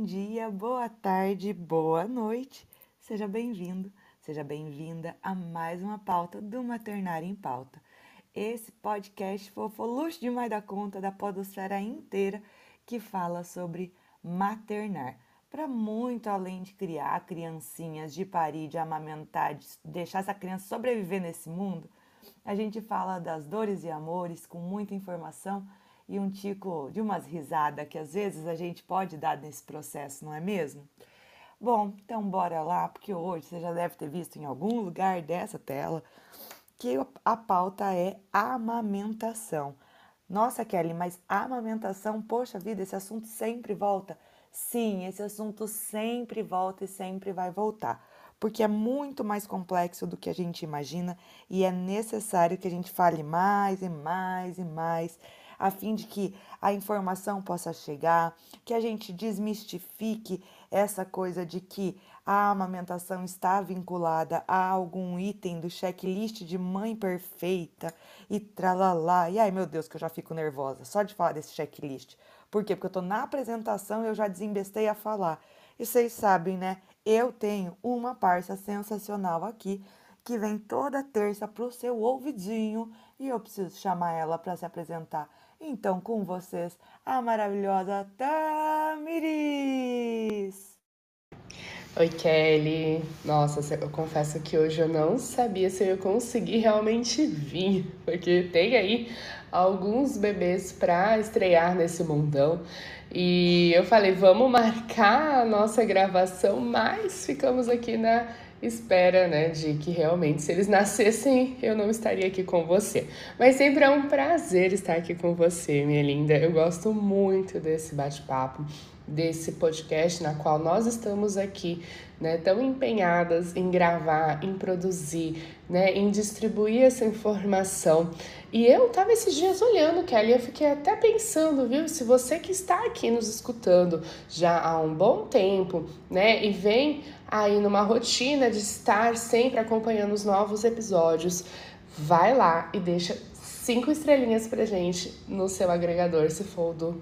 bom dia, boa tarde, boa noite. Seja bem-vindo, seja bem-vinda a mais uma pauta do Maternário em Pauta. Esse podcast fofoluxo demais da conta da podosfera inteira que fala sobre maternar. Para muito além de criar criancinhas, de parir, de amamentar, de deixar essa criança sobreviver nesse mundo, a gente fala das dores e amores com muita informação e um tico de umas risadas que às vezes a gente pode dar nesse processo, não é mesmo? Bom, então bora lá, porque hoje você já deve ter visto em algum lugar dessa tela que a pauta é amamentação. Nossa, Kelly, mas amamentação, poxa vida, esse assunto sempre volta. Sim, esse assunto sempre volta e sempre vai voltar, porque é muito mais complexo do que a gente imagina e é necessário que a gente fale mais e mais e mais a fim de que a informação possa chegar, que a gente desmistifique essa coisa de que a amamentação está vinculada a algum item do checklist de mãe perfeita e tralalá. E ai meu Deus, que eu já fico nervosa só de falar desse checklist. Por quê? Porque eu tô na apresentação e eu já desembestei a falar. E vocês sabem, né? Eu tenho uma parça sensacional aqui que vem toda terça pro seu ouvidinho e eu preciso chamar ela para se apresentar. Então, com vocês, a maravilhosa Tamiris! Oi, Kelly. Nossa, eu confesso que hoje eu não sabia se eu ia conseguir realmente vir, porque tem aí alguns bebês para estrear nesse mundão. E eu falei, vamos marcar a nossa gravação, mas ficamos aqui na espera, né, de que realmente se eles nascessem eu não estaria aqui com você. Mas sempre é um prazer estar aqui com você, minha linda. Eu gosto muito desse bate-papo, desse podcast na qual nós estamos aqui, né, tão empenhadas em gravar, em produzir, né, em distribuir essa informação. E eu tava esses dias olhando, Kelly, eu fiquei até pensando, viu, se você que está aqui nos escutando já há um bom tempo, né, e vem aí numa rotina de estar sempre acompanhando os novos episódios, vai lá e deixa cinco estrelinhas pra gente no seu agregador, se for do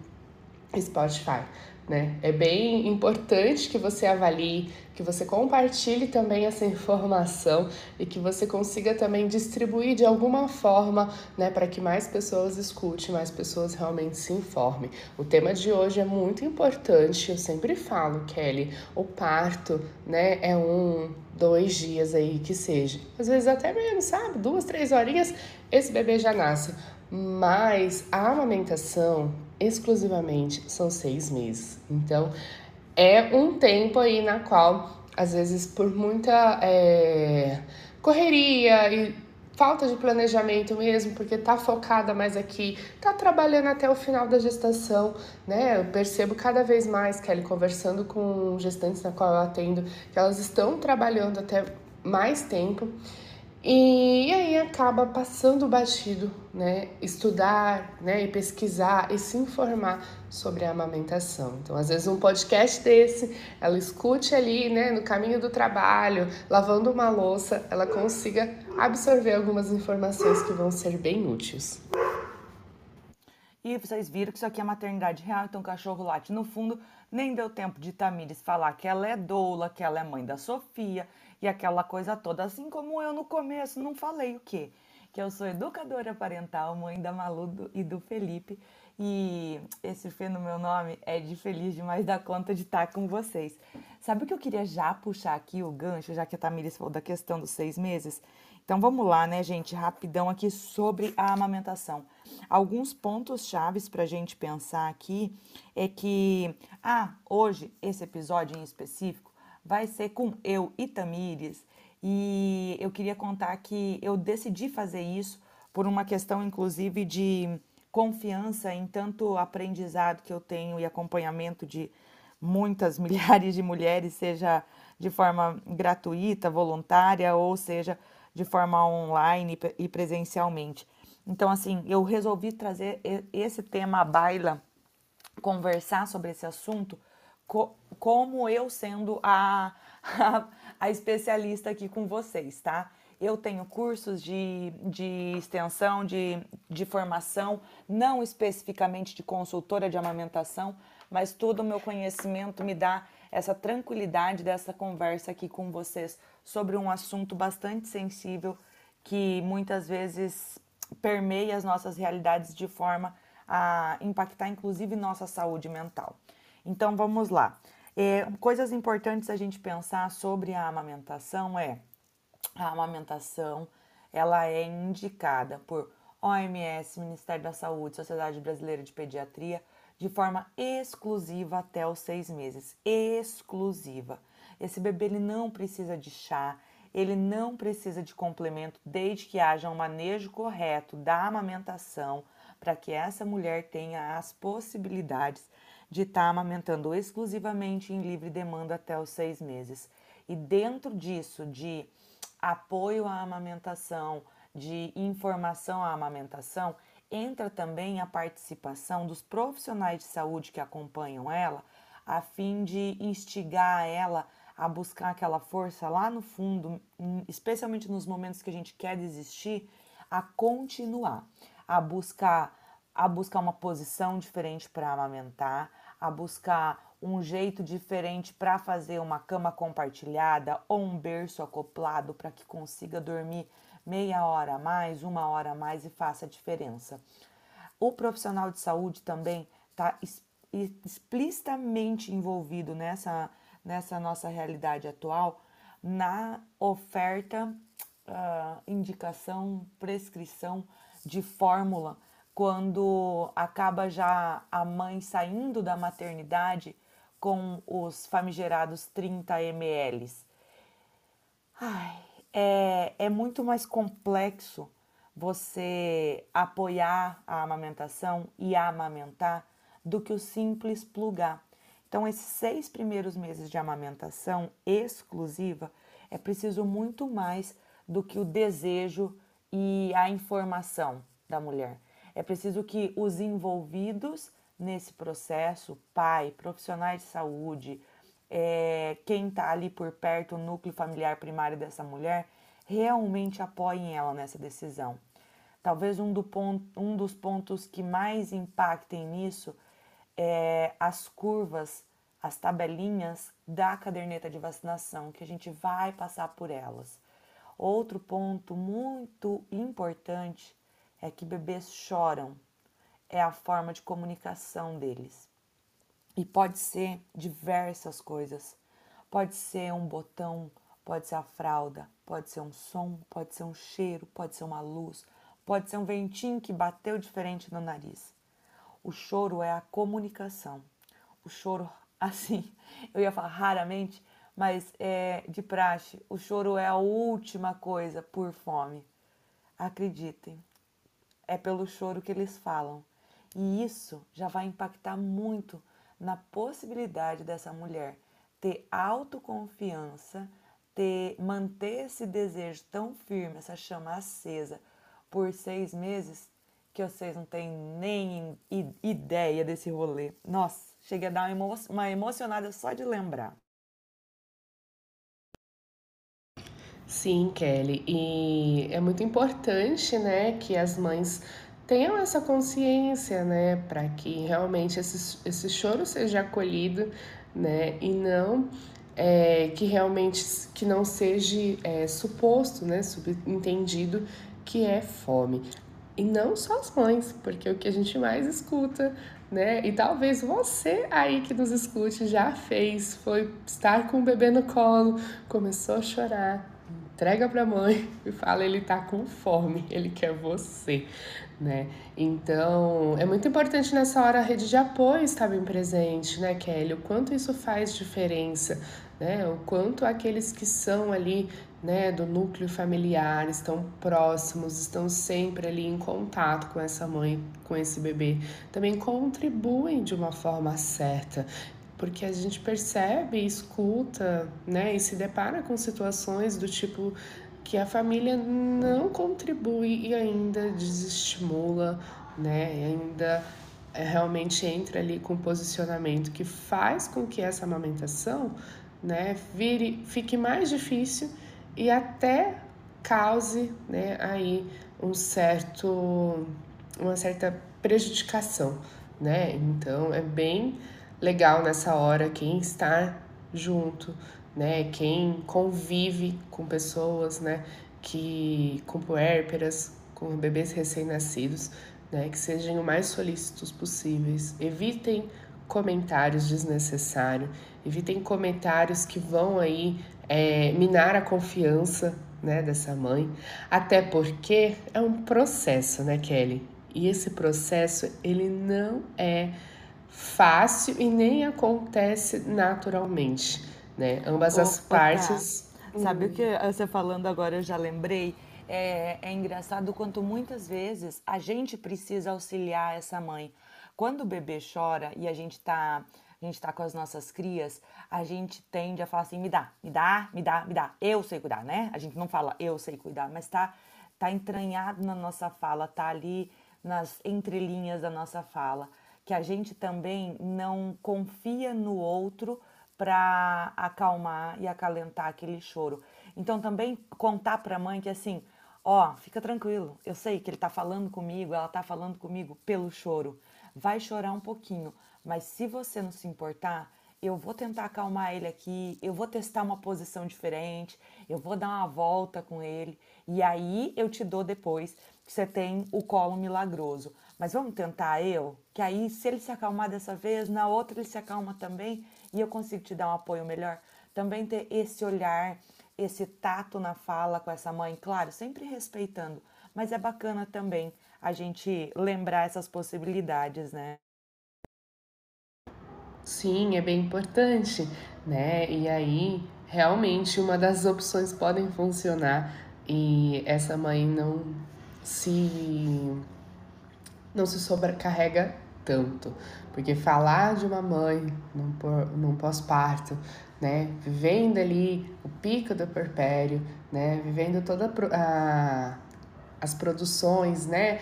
Spotify. Né? É bem importante que você avalie, que você compartilhe também essa informação e que você consiga também distribuir de alguma forma, né, para que mais pessoas escutem, mais pessoas realmente se informem. O tema de hoje é muito importante, eu sempre falo, Kelly, o parto, né, é um, dois dias aí que seja, às vezes até menos, sabe? Duas, três horinhas, esse bebê já nasce. Mas a amamentação exclusivamente são seis meses. Então, é um tempo aí na qual, às vezes, por muita é, correria e falta de planejamento mesmo, porque tá focada mais aqui, tá trabalhando até o final da gestação, né? Eu percebo cada vez mais, Kelly, conversando com gestantes na qual eu atendo, que elas estão trabalhando até mais tempo. E, aí acaba passando batido, né? Estudar, né? E pesquisar e se informar sobre a amamentação. Então, às vezes um podcast desse, ela escute ali, né? No caminho do trabalho, lavando uma louça, ela consiga absorver algumas informações que vão ser bem úteis. E vocês viram que isso aqui é maternidade real, então o cachorro late no fundo. Nem deu tempo de Tamires falar que ela é doula, que ela é mãe da Sofia e aquela coisa toda. Assim como eu no começo não falei o quê? Que eu sou educadora parental, mãe da Malu e do Felipe. E esse Fê no meu nome é de feliz demais da conta de estar com vocês. Sabe o que eu queria já puxar aqui o gancho, já que a Tamires falou da questão dos seis meses? Então vamos lá, né, gente, rapidão aqui sobre a amamentação. Alguns pontos chaves para a gente pensar aqui é que, ah, hoje esse episódio em específico vai ser com eu e Tamires. E eu queria contar que eu decidi fazer isso por uma questão, inclusive, de confiança em tanto aprendizado que eu tenho e acompanhamento de muitas milhares de mulheres, seja de forma gratuita, voluntária, ou seja de forma online e presencialmente. Então, assim, eu resolvi trazer esse tema à baila, conversar sobre esse assunto, co como eu sendo a, a, a, especialista aqui com vocês, tá? Eu tenho cursos de, de extensão, de, de formação, não especificamente de consultora de amamentação, mas todo o meu conhecimento me dá essa tranquilidade dessa conversa aqui com vocês sobre um assunto bastante sensível que muitas vezes permeia as nossas realidades de forma a impactar inclusive nossa saúde mental. Então vamos lá. É, coisas importantes a gente pensar sobre a amamentação é a amamentação ela é indicada por OMS, Ministério da Saúde, Sociedade Brasileira de Pediatria, de forma exclusiva até os seis meses. Exclusiva. Esse bebê ele não precisa de chá, ele não precisa de complemento, desde que haja um manejo correto da amamentação, para que essa mulher tenha as possibilidades de estar tá amamentando exclusivamente em livre demanda até os seis meses. E dentro disso, de apoio à amamentação, de informação à amamentação, entra também a participação dos profissionais de saúde que acompanham ela, a fim de instigar ela a buscar aquela força lá no fundo, especialmente nos momentos que a gente quer desistir, a continuar, a buscar a buscar uma posição diferente para amamentar, a buscar um jeito diferente para fazer uma cama compartilhada ou um berço acoplado para que consiga dormir meia hora a mais, uma hora a mais e faça a diferença. O profissional de saúde também está explicitamente envolvido nessa, nessa nossa realidade atual na oferta, uh, indicação, prescrição de fórmula quando acaba já a mãe saindo da maternidade com os famigerados 30 ml. Ai, é, é muito mais complexo você apoiar a amamentação e amamentar do que o simples plugar. Então, esses seis primeiros meses de amamentação exclusiva é preciso muito mais do que o desejo e a informação da mulher. É preciso que os envolvidos nesse processo, pai, profissionais de saúde, é, quem está ali por perto, o núcleo familiar primário dessa mulher, realmente apoiem ela nessa decisão. Talvez um, do ponto, um dos pontos que mais impactem nisso é as curvas, as tabelinhas da caderneta de vacinação, que a gente vai passar por elas. Outro ponto muito importante é que bebês choram, é a forma de comunicação deles. E pode ser diversas coisas. Pode ser um botão, pode ser a fralda, pode ser um som, pode ser um cheiro, pode ser uma luz, pode ser um ventinho que bateu diferente no nariz. O choro é a comunicação. O choro, assim, eu ia falar raramente, mas é de praxe, o choro é a última coisa por fome. Acreditem, é pelo choro que eles falam. E isso já vai impactar muito na possibilidade dessa mulher ter autoconfiança, ter manter esse desejo tão firme, essa chama acesa por seis meses, que vocês não têm nem ideia desse rolê. Nossa, cheguei a dar uma, emo uma emocionada só de lembrar. Sim, Kelly, e é muito importante, né, que as mães tenham essa consciência, né, para que realmente esse, esse choro seja acolhido, né, e não é, que realmente que não seja é, suposto, né, subentendido que é fome. E não só as mães, porque é o que a gente mais escuta, né? E talvez você aí que nos escute já fez, foi estar com o bebê no colo, começou a chorar, entrega para a mãe e fala ele tá com fome, ele quer você, né? Então, é muito importante nessa hora a rede de apoio estar bem presente, né, Kelly? O quanto isso faz diferença, né? O quanto aqueles que são ali, né, do núcleo familiar, estão próximos, estão sempre ali em contato com essa mãe, com esse bebê, também contribuem de uma forma certa porque a gente percebe, escuta, né, e se depara com situações do tipo que a família não contribui e ainda desestimula, né, e ainda é, realmente entra ali com um posicionamento que faz com que essa amamentação, né, vire, fique mais difícil e até cause, né, aí um certo, uma certa prejudicação, né? Então é bem legal nessa hora quem está junto, né? Quem convive com pessoas, né? Que com puérperas, com bebês recém-nascidos, né? Que sejam o mais solícitos possíveis. Evitem comentários desnecessários, evitem comentários que vão aí é, minar a confiança né, dessa mãe, até porque é um processo, né, Kelly? E esse processo ele não é fácil e nem acontece naturalmente, né? Ambas Opa, as partes. Tá. Sabe o que você falando agora eu já lembrei? É, é engraçado quanto muitas vezes a gente precisa auxiliar essa mãe. Quando o bebê chora e a gente tá a gente tá com as nossas crias, a gente tende a falar assim, me dá, me dá, me dá, me dá. Eu sei cuidar, né? A gente não fala eu sei cuidar, mas tá, tá entranhado na nossa fala, tá ali nas entrelinhas da nossa fala, que a gente também não confia no outro para acalmar e acalentar aquele choro. Então também contar para a mãe que assim, ó, fica tranquilo, eu sei que ele tá falando comigo, ela tá falando comigo pelo choro. Vai chorar um pouquinho, mas se você não se importar, eu vou tentar acalmar ele aqui, eu vou testar uma posição diferente, eu vou dar uma volta com ele e aí eu te dou depois você tem o colo milagroso. Mas vamos tentar eu, que aí se ele se acalmar dessa vez, na outra ele se acalma também e eu consigo te dar um apoio melhor. Também ter esse olhar, esse tato na fala com essa mãe, claro, sempre respeitando, mas é bacana também a gente lembrar essas possibilidades, né? Sim, é bem importante, né? E aí, realmente, uma das opções podem funcionar e essa mãe não se não se sobrecarrega tanto, porque falar de uma mãe num, pós-parto, né, vivendo ali o pico do perpério, né, vivendo toda as produções, né,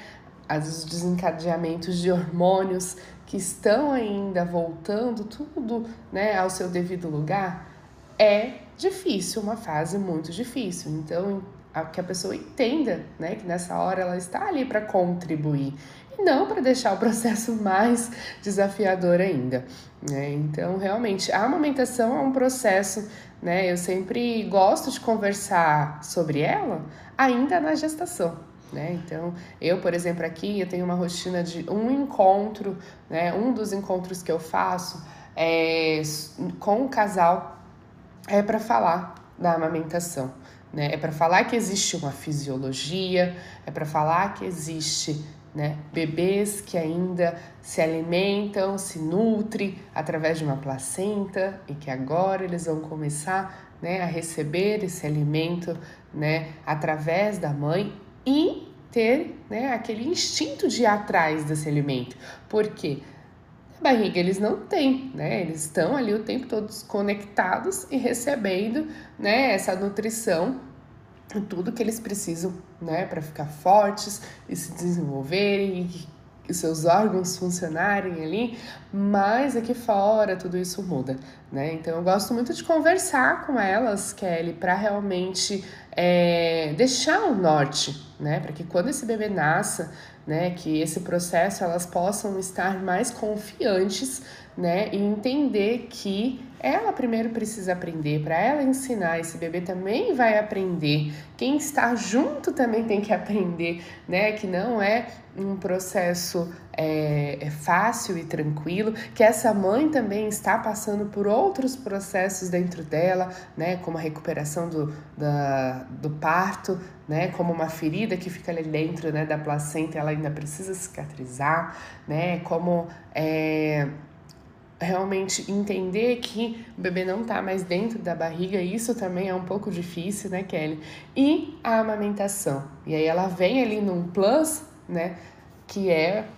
os desencadeamentos de hormônios que estão ainda voltando tudo né, ao seu devido lugar, é difícil, uma fase muito difícil. Então, a, que a pessoa entenda né, que nessa hora ela está ali para contribuir e não para deixar o processo mais desafiador ainda. Né? Então, realmente, a amamentação é um processo, né? Eu sempre gosto de conversar sobre ela ainda na gestação. Né? Então, eu, por exemplo, aqui eu tenho uma rotina de um encontro, né? Um dos encontros que eu faço é com o casal é para falar da amamentação, né? É para falar que existe uma fisiologia, é para falar que existe né? Bebês que ainda se alimentam, se nutrem através de uma placenta e que agora eles vão começar né, a receber esse alimento né, através da mãe e ter né, aquele instinto de ir atrás desse alimento. Porque na barriga eles não têm, né? Eles estão ali o tempo todo conectados e recebendo né, essa nutrição, tudo que eles precisam né, para ficar fortes e se desenvolverem e os seus órgãos funcionarem ali, mas aqui fora tudo isso muda, né? Então eu gosto muito de conversar com elas, Kelly, para realmente é, deixar o norte, né? Para que quando esse bebê nasça, né, que esse processo elas possam estar mais confiantes, né, e entender que ela primeiro precisa aprender, para ela ensinar, esse bebê também vai aprender. Quem está junto também tem que aprender, né? Que não é um processo é, é fácil e tranquilo, que essa mãe também está passando por outros processos dentro dela, né? Como a recuperação do, da, do parto, né? Como uma ferida que fica ali dentro né, da placenta, ela ainda precisa cicatrizar, né? Como é, realmente entender que o bebê não está mais dentro da barriga, isso também é um pouco difícil, né, Kelly? E a amamentação. E aí ela vem ali num plus, né, que é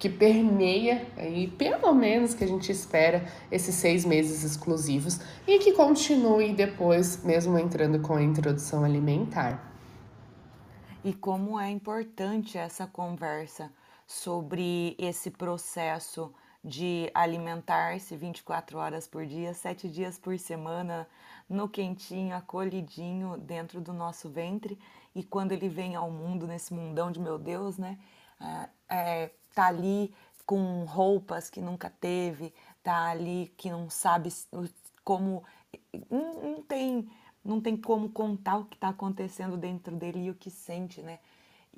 que permeia aí pelo menos que a gente espera esses seis meses exclusivos e que continue depois, mesmo entrando com a introdução alimentar. E como é importante essa conversa sobre esse processo de alimentar-se 24 horas por dia, 7 dias por semana, no quentinho, acolhidinho dentro do nosso ventre. E quando ele vem ao mundo, nesse mundão de meu Deus, né? É, é, tá ali com roupas que nunca teve, tá ali, que não sabe como. Não, não tem, não tem como contar o que está acontecendo dentro dele e o que sente, né?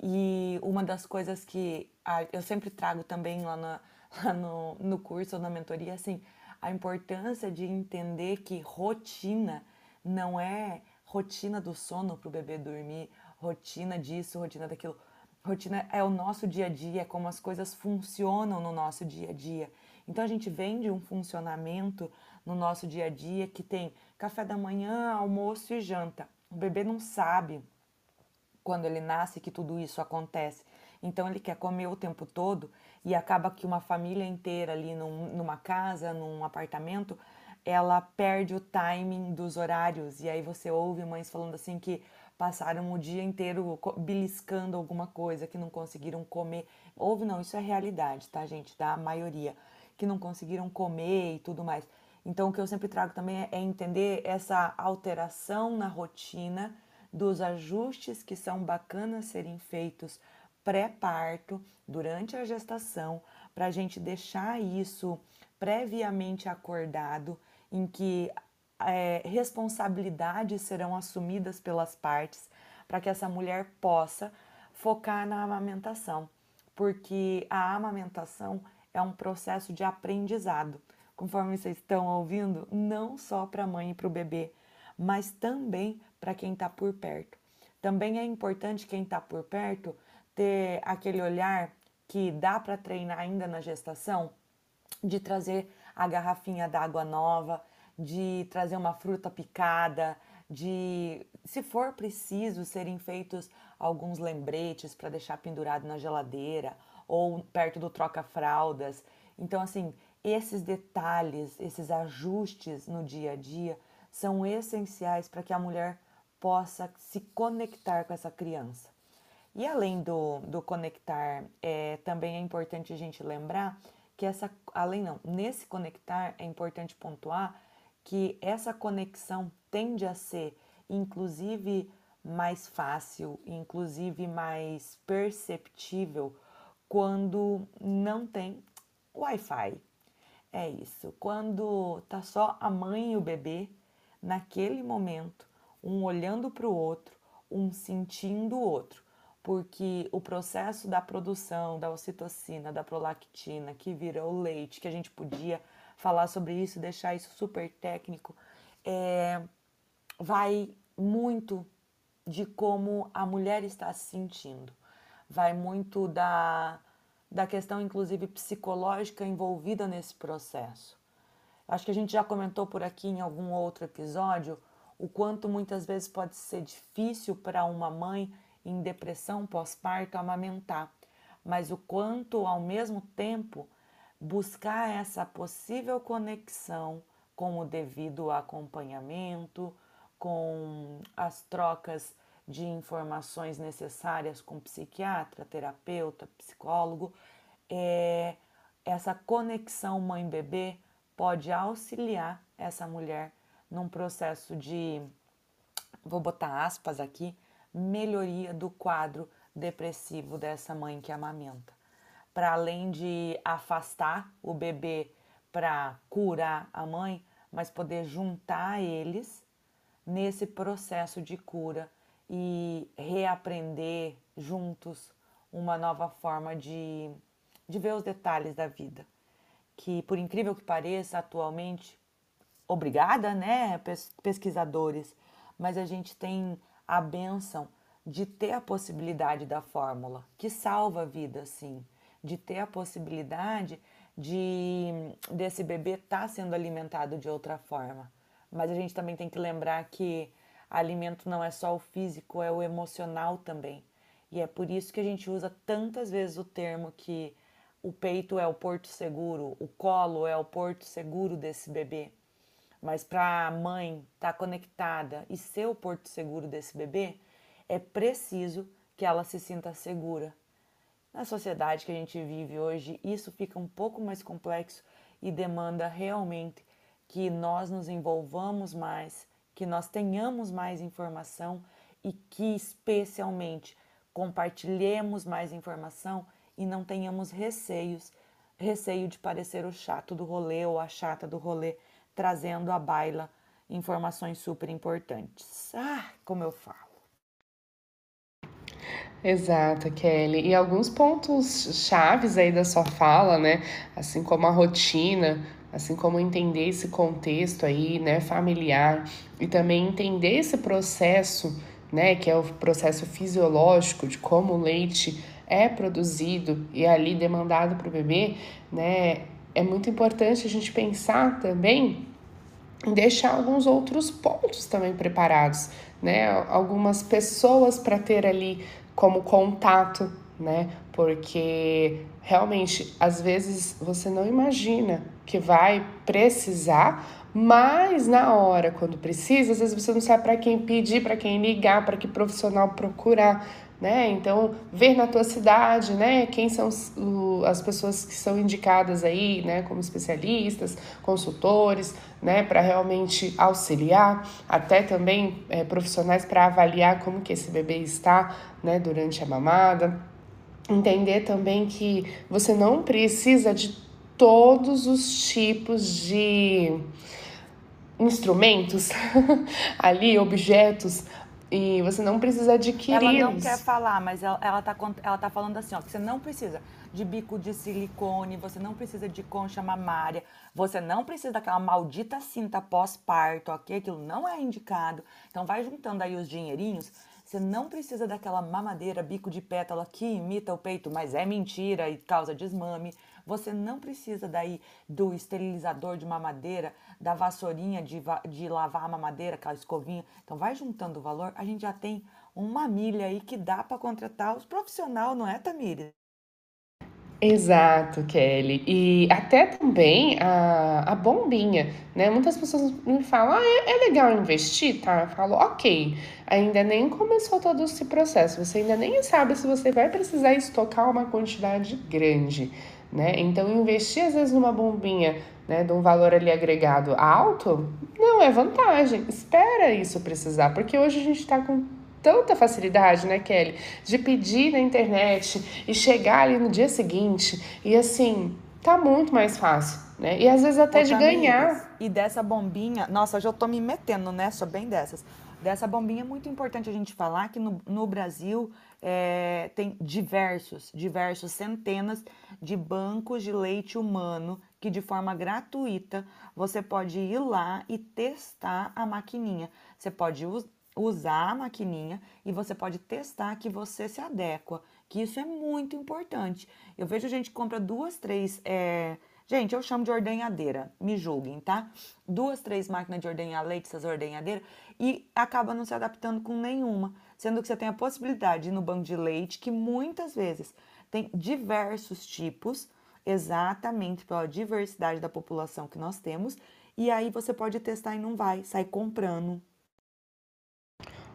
E uma das coisas que eu sempre trago também lá, lá no, no curso ou na mentoria, assim, a importância de entender que rotina não é rotina do sono para o bebê dormir, rotina disso, rotina daquilo. Rotina é o nosso dia a dia, é como as coisas funcionam no nosso dia a dia. Então a gente vem de um funcionamento no nosso dia a dia que tem café da manhã, almoço e janta. O bebê não sabe quando ele nasce que tudo isso acontece. Então ele quer comer o tempo todo e acaba que uma família inteira ali num, numa casa, num apartamento, ela perde o timing dos horários. E aí você ouve mães falando assim que passaram o dia inteiro beliscando alguma coisa, que não conseguiram comer. Ouve, não, isso é realidade, tá, gente? Da maioria. Que não conseguiram comer e tudo mais. Então, o que eu sempre trago também é entender essa alteração na rotina, dos ajustes que são bacanas serem feitos pré-parto, durante a gestação, para a gente deixar isso previamente acordado, em que é, responsabilidades serão assumidas pelas partes para que essa mulher possa focar na amamentação, porque a amamentação é um processo de aprendizado, conforme vocês estão ouvindo, não só para a mãe e para o bebê, mas também para quem está por perto. Também é importante quem está por perto ter aquele olhar que dá para treinar ainda na gestação, de trazer a garrafinha d'água nova, de trazer uma fruta picada, de, se for preciso, serem feitos alguns lembretes para deixar pendurado na geladeira ou perto do troca-fraldas. Então, assim, esses detalhes, esses ajustes no dia a dia são essenciais para que a mulher possa se conectar com essa criança. E além do, do conectar, é, também é importante a gente lembrar que essa, além não, nesse conectar é importante pontuar que essa conexão tende a ser, inclusive, mais fácil, inclusive mais perceptível quando não tem Wi-Fi. É isso. Quando tá só a mãe e o bebê, naquele momento, um olhando para o outro, um sentindo o outro, porque o processo da produção da ocitocina, da prolactina, que vira o leite, que a gente podia falar sobre isso, deixar isso super técnico, é, vai muito de como a mulher está se sentindo, vai muito da, da questão, inclusive, psicológica envolvida nesse processo. Acho que a gente já comentou por aqui em algum outro episódio o quanto muitas vezes pode ser difícil para uma mãe em depressão pós-parto amamentar, mas o quanto ao mesmo tempo buscar essa possível conexão com o devido acompanhamento, com as trocas de informações necessárias com psiquiatra, terapeuta, psicólogo, é, essa conexão mãe-bebê pode auxiliar essa mulher num processo de, vou botar aspas aqui, melhoria do quadro depressivo dessa mãe que amamenta para além de afastar o bebê para curar a mãe, mas poder juntar eles nesse processo de cura e reaprender juntos uma nova forma de, de ver os detalhes da vida. Que, por incrível que pareça, atualmente, obrigada, né, pesquisadores, mas a gente tem a benção de ter a possibilidade da fórmula, que salva a vida, sim de ter a possibilidade de desse bebê estar tá sendo alimentado de outra forma. Mas a gente também tem que lembrar que alimento não é só o físico, é o emocional também. E é por isso que a gente usa tantas vezes o termo que o peito é o porto seguro, o colo é o porto seguro desse bebê. Mas para a mãe estar tá conectada e ser o porto seguro desse bebê, é preciso que ela se sinta segura, na sociedade que a gente vive hoje, isso fica um pouco mais complexo e demanda realmente que nós nos envolvamos mais, que nós tenhamos mais informação e que, especialmente, compartilhemos mais informação e não tenhamos receios receio de parecer o chato do rolê ou a chata do rolê, trazendo à baila informações super importantes. Ah, como eu falo. Exato, Kelly. E alguns pontos chaves aí da sua fala, né? Assim como a rotina, assim como entender esse contexto aí, né, familiar e também entender esse processo, né, que é o processo fisiológico de como o leite é produzido e ali demandado para o bebê, né, é muito importante a gente pensar também em deixar alguns outros pontos também preparados, né, algumas pessoas para ter ali como contato, né? Porque realmente às vezes você não imagina que vai precisar, mas na hora quando precisa, às vezes você não sabe para quem pedir, para quem ligar, para que profissional procurar, né? Então, ver na tua cidade, né, quem são as pessoas que são indicadas aí, né, como especialistas, consultores, né, para realmente auxiliar, até também é, profissionais para avaliar como que esse bebê está, né, durante a mamada. Entender também que você não precisa de todos os tipos de instrumentos ali, objetos e você não precisa adquirir. Ela não quer falar, mas ela, ela, tá, ela tá falando assim, ó, que você não precisa de bico de silicone, você não precisa de concha mamária, você não precisa daquela maldita cinta pós-parto, ok? Aquilo não é indicado. Então vai juntando aí os dinheirinhos. Você não precisa daquela mamadeira, bico de pétala que imita o peito, mas é mentira e causa desmame. Você não precisa daí do esterilizador de mamadeira, da vassourinha de, de lavar a mamadeira, aquela escovinha. Então vai juntando o valor, a gente já tem uma milha aí que dá para contratar os profissionais, não é, Tamires? Exato, Kelly. E até também a, a bombinha, né? Muitas pessoas me falam, ah, é, é legal investir, tá? Eu falo, ok, ainda nem começou todo esse processo, você ainda nem sabe se você vai precisar estocar uma quantidade grande né? Então, investir às vezes numa bombinha, né, de um valor ali agregado alto, não é vantagem. Espera isso precisar, porque hoje a gente está com tanta facilidade, né, Kelly, de pedir na internet e chegar ali no dia seguinte e assim, tá muito mais fácil, né? E às vezes até de ganhar. Amigas, e dessa bombinha, nossa, hoje eu tô me metendo nessa, bem dessas. Dessa bombinha é muito importante a gente falar que no, no Brasil é, tem diversos, diversos, centenas de bancos de leite humano que de forma gratuita você pode ir lá e testar a maquininha. Você pode us usar a maquininha e você pode testar que você se adequa, que isso é muito importante. Eu vejo gente que compra duas, três. É... Gente, eu chamo de ordenhadeira, me julguem, tá? Duas, três máquinas de ordenhar leite, essas ordenhadeiras, e acaba não se adaptando com nenhuma sendo que você tem a possibilidade de ir no banco de leite, que muitas vezes tem diversos tipos, exatamente pela diversidade da população que nós temos, e aí você pode testar e não vai, sai comprando.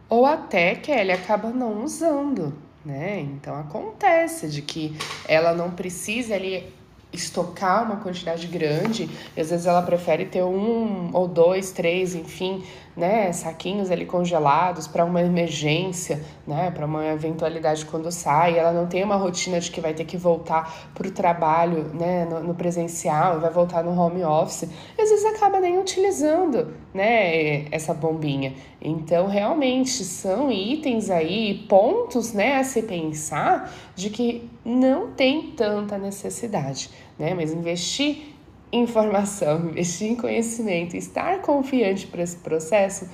Ou até que ele acaba não usando, né? Então acontece de que ela não precisa ali estocar uma quantidade grande, às vezes ela prefere ter um ou dois, três, enfim, né, saquinhos ali congelados para uma emergência, né, para uma eventualidade quando sai. Ela não tem uma rotina de que vai ter que voltar para o trabalho, né, no, no, presencial, vai voltar no home office. Às vezes acaba nem utilizando, né, essa bombinha. Então, realmente são itens aí, pontos, né, a se pensar de que não tem tanta necessidade, né, mas investir informação, investir em conhecimento, estar confiante para esse processo,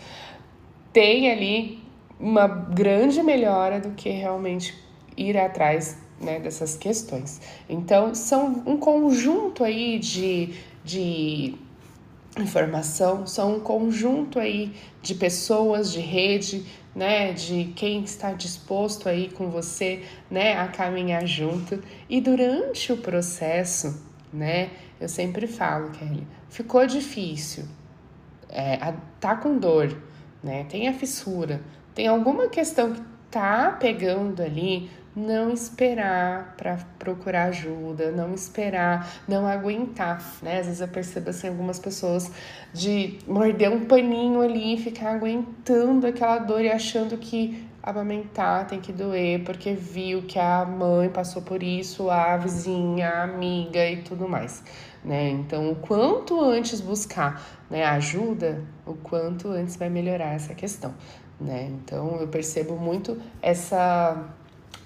tem ali uma grande melhora do que realmente ir atrás né, dessas questões. Então, são um conjunto aí de, de informação, são um conjunto aí de pessoas, de rede, né, de quem está disposto aí com você, né, a caminhar junto. E durante o processo, né, eu sempre falo, Kelly, ficou difícil, é, tá com dor, né? Tem a fissura, tem alguma questão que tá pegando ali, não esperar para procurar ajuda, não esperar, não aguentar, né? Às vezes eu percebo assim algumas pessoas de morder um paninho ali e ficar aguentando aquela dor e achando que amamentar tem que doer, porque viu que a mãe passou por isso, a vizinha, a amiga e tudo mais, né? Então, o quanto antes buscar né, ajuda, o quanto antes vai melhorar essa questão, né? Então, eu percebo muito essa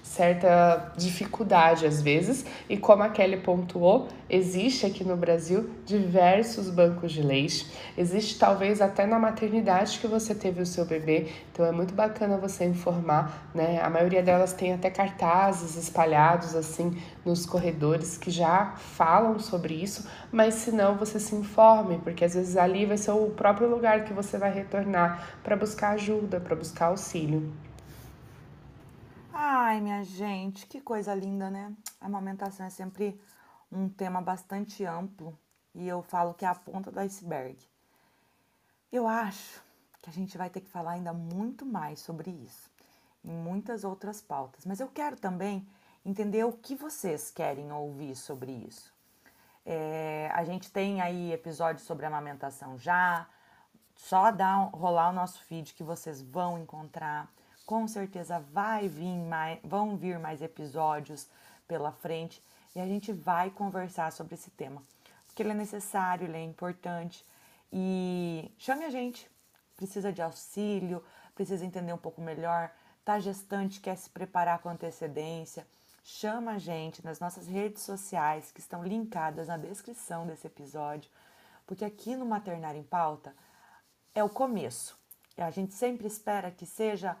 certa dificuldade às vezes, e como a Kelly pontuou, existe aqui no Brasil diversos bancos de leite, existe talvez até na maternidade que você teve o seu bebê, então é muito bacana você informar, né? A maioria delas tem até cartazes espalhados assim nos corredores que já falam sobre isso, mas se não, você se informe, porque às vezes ali vai ser o próprio lugar que você vai retornar para buscar ajuda, para buscar auxílio. Ai, minha gente, que coisa linda, né? A amamentação é sempre um tema bastante amplo e eu falo que é a ponta do iceberg. Eu acho que a gente vai ter que falar ainda muito mais sobre isso em muitas outras pautas, mas eu quero também entender o que vocês querem ouvir sobre isso. É, a gente tem aí episódios sobre amamentação já, só dar, rolar o nosso feed que vocês vão encontrar com certeza vai vir mais, vão vir mais episódios pela frente e a gente vai conversar sobre esse tema, porque ele é necessário, ele é importante e chame a gente. Precisa de auxílio, precisa entender um pouco melhor, tá gestante, quer se preparar com antecedência, chama a gente nas nossas redes sociais que estão linkadas na descrição desse episódio, porque aqui no Maternário em Pauta é o começo. A gente sempre espera que seja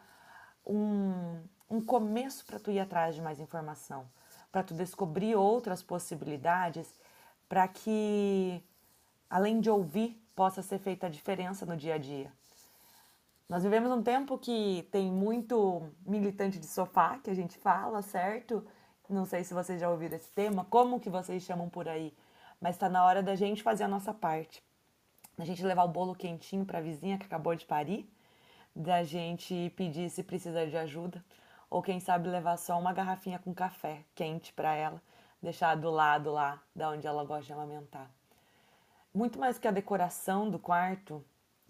um, um começo para tu ir atrás de mais informação, para tu descobrir outras possibilidades, para que, além de ouvir, possa ser feita a diferença no dia a dia. Nós vivemos um tempo que tem muito militante de sofá, que a gente fala, certo? Não sei se vocês já ouviram esse tema, como que vocês chamam por aí, mas está na hora da gente fazer a nossa parte. Da gente levar o bolo quentinho para a vizinha que acabou de parir, da gente pedir se precisa de ajuda, ou quem sabe levar só uma garrafinha com café quente para ela, deixar do lado lá da onde ela gosta de amamentar. Muito mais que a decoração do quarto,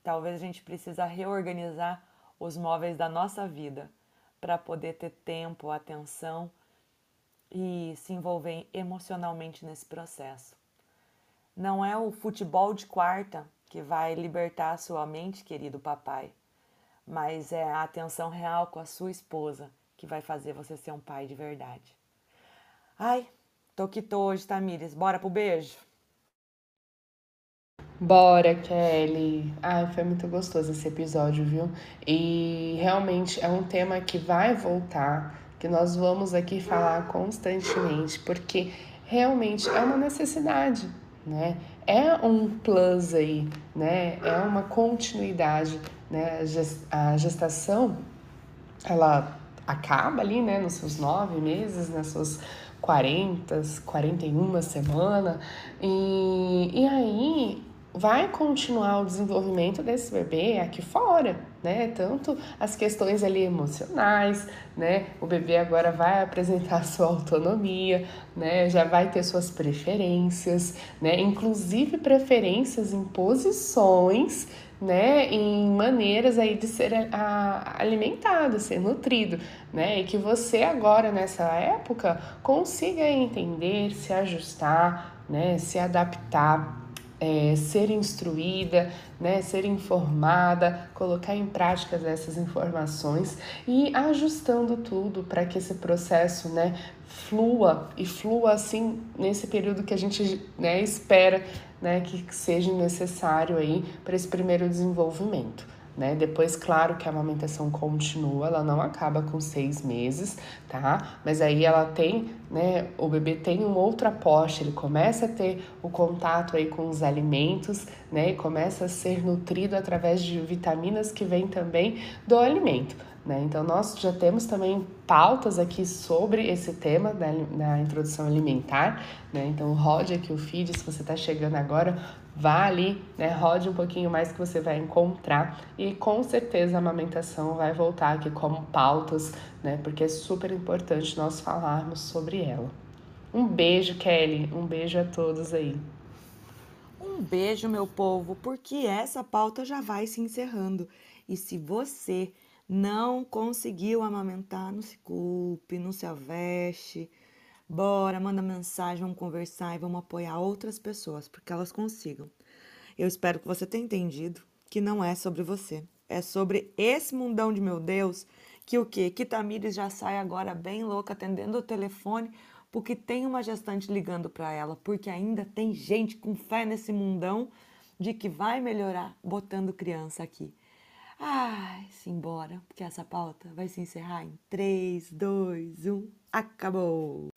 talvez a gente precisa reorganizar os móveis da nossa vida para poder ter tempo, atenção e se envolver emocionalmente nesse processo. Não é o futebol de quarta que vai libertar a sua mente, querido papai mas é a atenção real com a sua esposa que vai fazer você ser um pai de verdade. Ai, tô que tô hoje, Tamires. Bora pro beijo? Bora, Kelly. Ai, foi muito gostoso esse episódio, viu? E realmente é um tema que vai voltar, que nós vamos aqui falar constantemente, porque realmente é uma necessidade, né? É um plus aí, né? É uma continuidade né? A gestação, ela acaba ali, né, nos seus nove meses, nas suas 40, 41 semanas, e, e aí vai continuar o desenvolvimento desse bebê aqui fora, né? Tanto as questões ali emocionais, né? O bebê agora vai apresentar sua autonomia, né? Já vai ter suas preferências, né? Inclusive preferências em posições né, em maneiras aí de ser alimentado, ser nutrido, né, e que você agora nessa época consiga entender, se ajustar, né, se adaptar, é, ser instruída, né, ser informada, colocar em prática essas informações e ajustando tudo para que esse processo, né, flua e flua assim nesse período que a gente, né, espera né, que seja necessário aí para esse primeiro desenvolvimento. Né? Depois, claro que a amamentação continua, ela não acaba com seis meses, tá? Mas aí ela tem, né? O bebê tem um outro aporte, ele começa a ter o contato aí com os alimentos, né? E começa a ser nutrido através de vitaminas que vêm também do alimento. Né? Então, nós já temos também pautas aqui sobre esse tema da, na introdução alimentar. Né? Então, rode aqui o feed, se você está chegando agora, vá ali, né? rode um pouquinho mais que você vai encontrar. E com certeza a amamentação vai voltar aqui como pautas, né? porque é super importante nós falarmos sobre ela. Um beijo, Kelly. Um beijo a todos aí. Um beijo, meu povo, porque essa pauta já vai se encerrando. E se você Não conseguiu amamentar, não se culpe, não se aveste. Bora, manda mensagem, vamos conversar e vamos apoiar outras pessoas porque elas consigam. Eu espero que você tenha entendido que não é sobre você, é sobre esse mundão de meu Deus que o quê? Que Tamires já sai agora bem louca atendendo o telefone porque tem uma gestante ligando para ela, porque ainda tem gente com fé nesse mundão de que vai melhorar botando criança aqui. Ai, simbora, porque essa pauta vai se encerrar em 3, 2, 1, acabou!